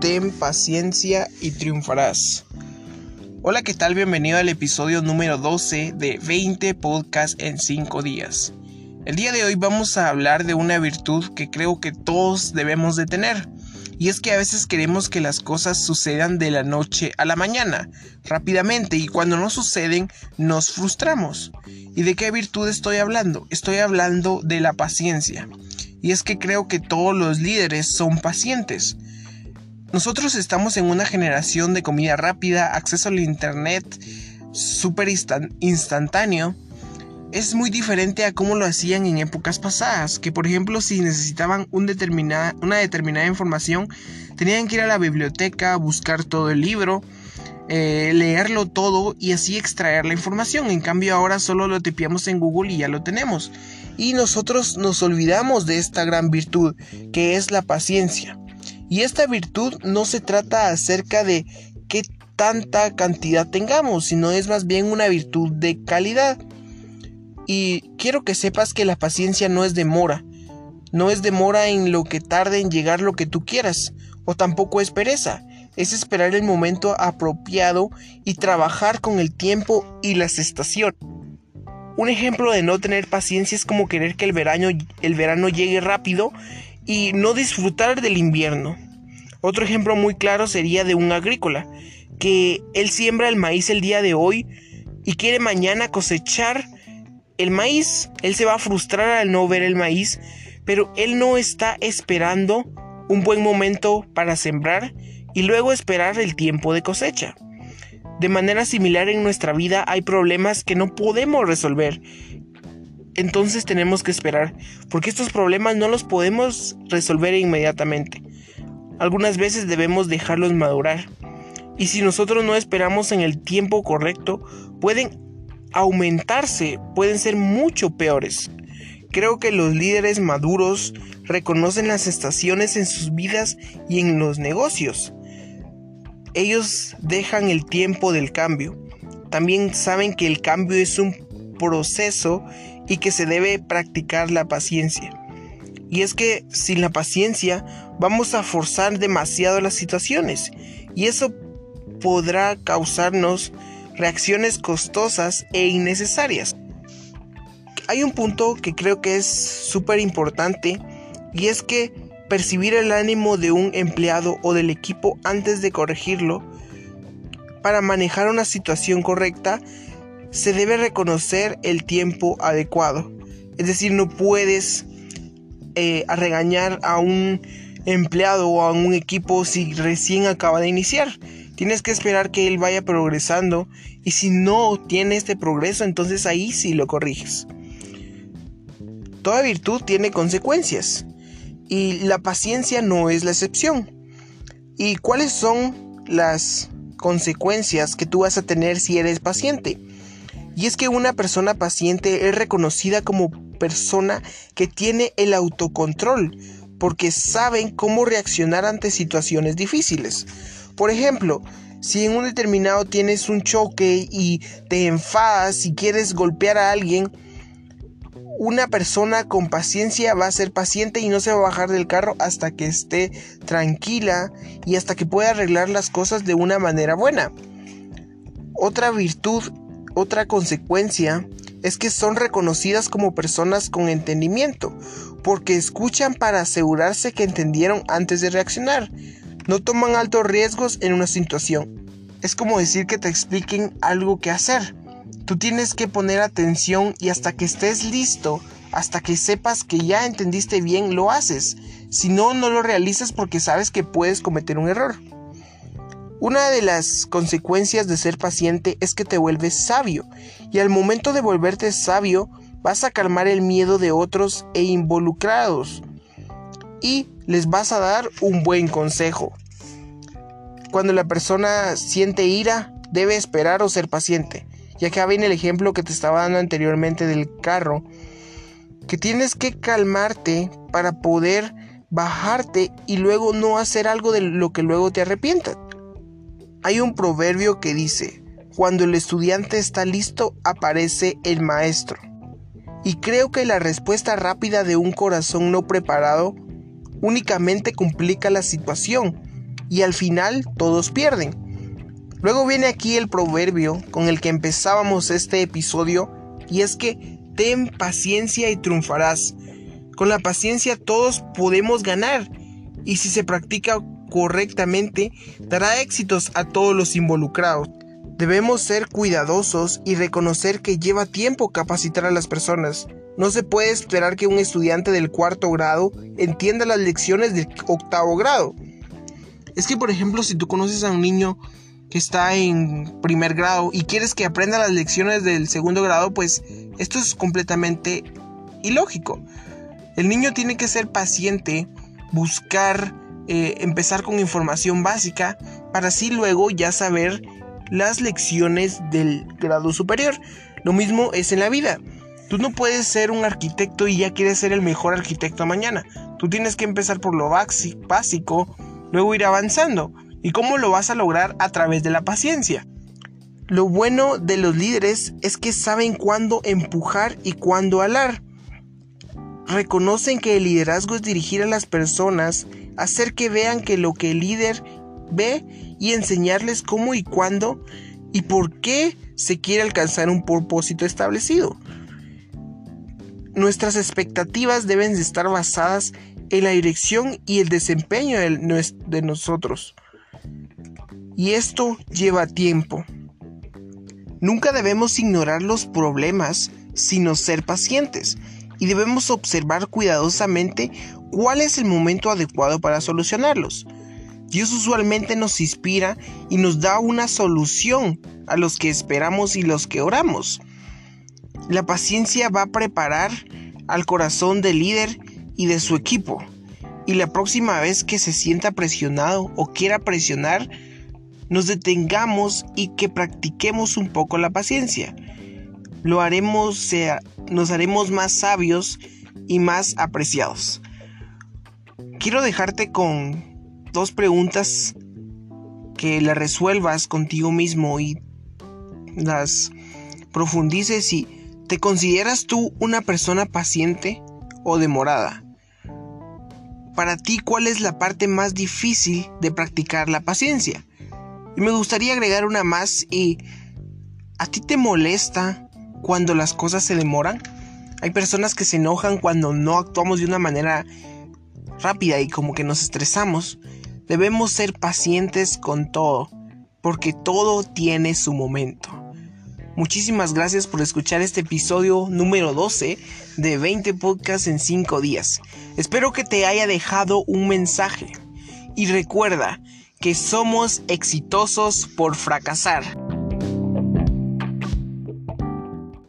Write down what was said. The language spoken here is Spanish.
ten paciencia y triunfarás. Hola, ¿qué tal? Bienvenido al episodio número 12 de 20 podcasts en 5 días. El día de hoy vamos a hablar de una virtud que creo que todos debemos de tener. Y es que a veces queremos que las cosas sucedan de la noche a la mañana, rápidamente, y cuando no suceden nos frustramos. ¿Y de qué virtud estoy hablando? Estoy hablando de la paciencia. Y es que creo que todos los líderes son pacientes. Nosotros estamos en una generación de comida rápida, acceso al internet súper instantáneo. Es muy diferente a cómo lo hacían en épocas pasadas, que por ejemplo si necesitaban una determinada información, tenían que ir a la biblioteca, buscar todo el libro, eh, leerlo todo y así extraer la información. En cambio ahora solo lo tipiamos en Google y ya lo tenemos. Y nosotros nos olvidamos de esta gran virtud, que es la paciencia. Y esta virtud no se trata acerca de qué tanta cantidad tengamos, sino es más bien una virtud de calidad. Y quiero que sepas que la paciencia no es demora, no es demora en lo que tarde en llegar lo que tú quieras, o tampoco es pereza, es esperar el momento apropiado y trabajar con el tiempo y las estaciones. Un ejemplo de no tener paciencia es como querer que el verano, el verano llegue rápido y no disfrutar del invierno. Otro ejemplo muy claro sería de un agrícola, que él siembra el maíz el día de hoy y quiere mañana cosechar el maíz. Él se va a frustrar al no ver el maíz, pero él no está esperando un buen momento para sembrar y luego esperar el tiempo de cosecha. De manera similar en nuestra vida hay problemas que no podemos resolver. Entonces tenemos que esperar, porque estos problemas no los podemos resolver inmediatamente. Algunas veces debemos dejarlos madurar. Y si nosotros no esperamos en el tiempo correcto, pueden aumentarse, pueden ser mucho peores. Creo que los líderes maduros reconocen las estaciones en sus vidas y en los negocios ellos dejan el tiempo del cambio. También saben que el cambio es un proceso y que se debe practicar la paciencia. Y es que sin la paciencia vamos a forzar demasiado las situaciones y eso podrá causarnos reacciones costosas e innecesarias. Hay un punto que creo que es súper importante y es que percibir el ánimo de un empleado o del equipo antes de corregirlo. Para manejar una situación correcta, se debe reconocer el tiempo adecuado. Es decir, no puedes eh, regañar a un empleado o a un equipo si recién acaba de iniciar. Tienes que esperar que él vaya progresando y si no tiene este progreso, entonces ahí sí lo corriges. Toda virtud tiene consecuencias. Y la paciencia no es la excepción. ¿Y cuáles son las consecuencias que tú vas a tener si eres paciente? Y es que una persona paciente es reconocida como persona que tiene el autocontrol, porque saben cómo reaccionar ante situaciones difíciles. Por ejemplo, si en un determinado tienes un choque y te enfadas y quieres golpear a alguien, una persona con paciencia va a ser paciente y no se va a bajar del carro hasta que esté tranquila y hasta que pueda arreglar las cosas de una manera buena. Otra virtud, otra consecuencia es que son reconocidas como personas con entendimiento, porque escuchan para asegurarse que entendieron antes de reaccionar. No toman altos riesgos en una situación. Es como decir que te expliquen algo que hacer Tú tienes que poner atención y hasta que estés listo, hasta que sepas que ya entendiste bien, lo haces. Si no, no lo realizas porque sabes que puedes cometer un error. Una de las consecuencias de ser paciente es que te vuelves sabio y al momento de volverte sabio vas a calmar el miedo de otros e involucrados y les vas a dar un buen consejo. Cuando la persona siente ira, debe esperar o ser paciente. Y acá viene el ejemplo que te estaba dando anteriormente del carro. Que tienes que calmarte para poder bajarte y luego no hacer algo de lo que luego te arrepientas. Hay un proverbio que dice, cuando el estudiante está listo, aparece el maestro. Y creo que la respuesta rápida de un corazón no preparado únicamente complica la situación, y al final todos pierden. Luego viene aquí el proverbio con el que empezábamos este episodio y es que ten paciencia y triunfarás. Con la paciencia todos podemos ganar y si se practica correctamente dará éxitos a todos los involucrados. Debemos ser cuidadosos y reconocer que lleva tiempo capacitar a las personas. No se puede esperar que un estudiante del cuarto grado entienda las lecciones del octavo grado. Es que, por ejemplo, si tú conoces a un niño que está en primer grado y quieres que aprenda las lecciones del segundo grado, pues esto es completamente ilógico. El niño tiene que ser paciente, buscar, eh, empezar con información básica para así luego ya saber las lecciones del grado superior. Lo mismo es en la vida. Tú no puedes ser un arquitecto y ya quieres ser el mejor arquitecto mañana. Tú tienes que empezar por lo básico, luego ir avanzando. ¿Y cómo lo vas a lograr? A través de la paciencia. Lo bueno de los líderes es que saben cuándo empujar y cuándo alar. Reconocen que el liderazgo es dirigir a las personas, hacer que vean que lo que el líder ve y enseñarles cómo y cuándo y por qué se quiere alcanzar un propósito establecido. Nuestras expectativas deben de estar basadas en la dirección y el desempeño de nosotros. Y esto lleva tiempo. Nunca debemos ignorar los problemas, sino ser pacientes. Y debemos observar cuidadosamente cuál es el momento adecuado para solucionarlos. Dios usualmente nos inspira y nos da una solución a los que esperamos y los que oramos. La paciencia va a preparar al corazón del líder y de su equipo. Y la próxima vez que se sienta presionado o quiera presionar, nos detengamos y que practiquemos un poco la paciencia. Lo haremos, nos haremos más sabios y más apreciados. Quiero dejarte con dos preguntas que las resuelvas contigo mismo y las profundices y te consideras tú una persona paciente o demorada. Para ti, ¿cuál es la parte más difícil de practicar la paciencia? Y me gustaría agregar una más y ¿a ti te molesta cuando las cosas se demoran? Hay personas que se enojan cuando no actuamos de una manera rápida y como que nos estresamos. Debemos ser pacientes con todo, porque todo tiene su momento. Muchísimas gracias por escuchar este episodio número 12 de 20 podcasts en 5 días. Espero que te haya dejado un mensaje. Y recuerda que somos exitosos por fracasar.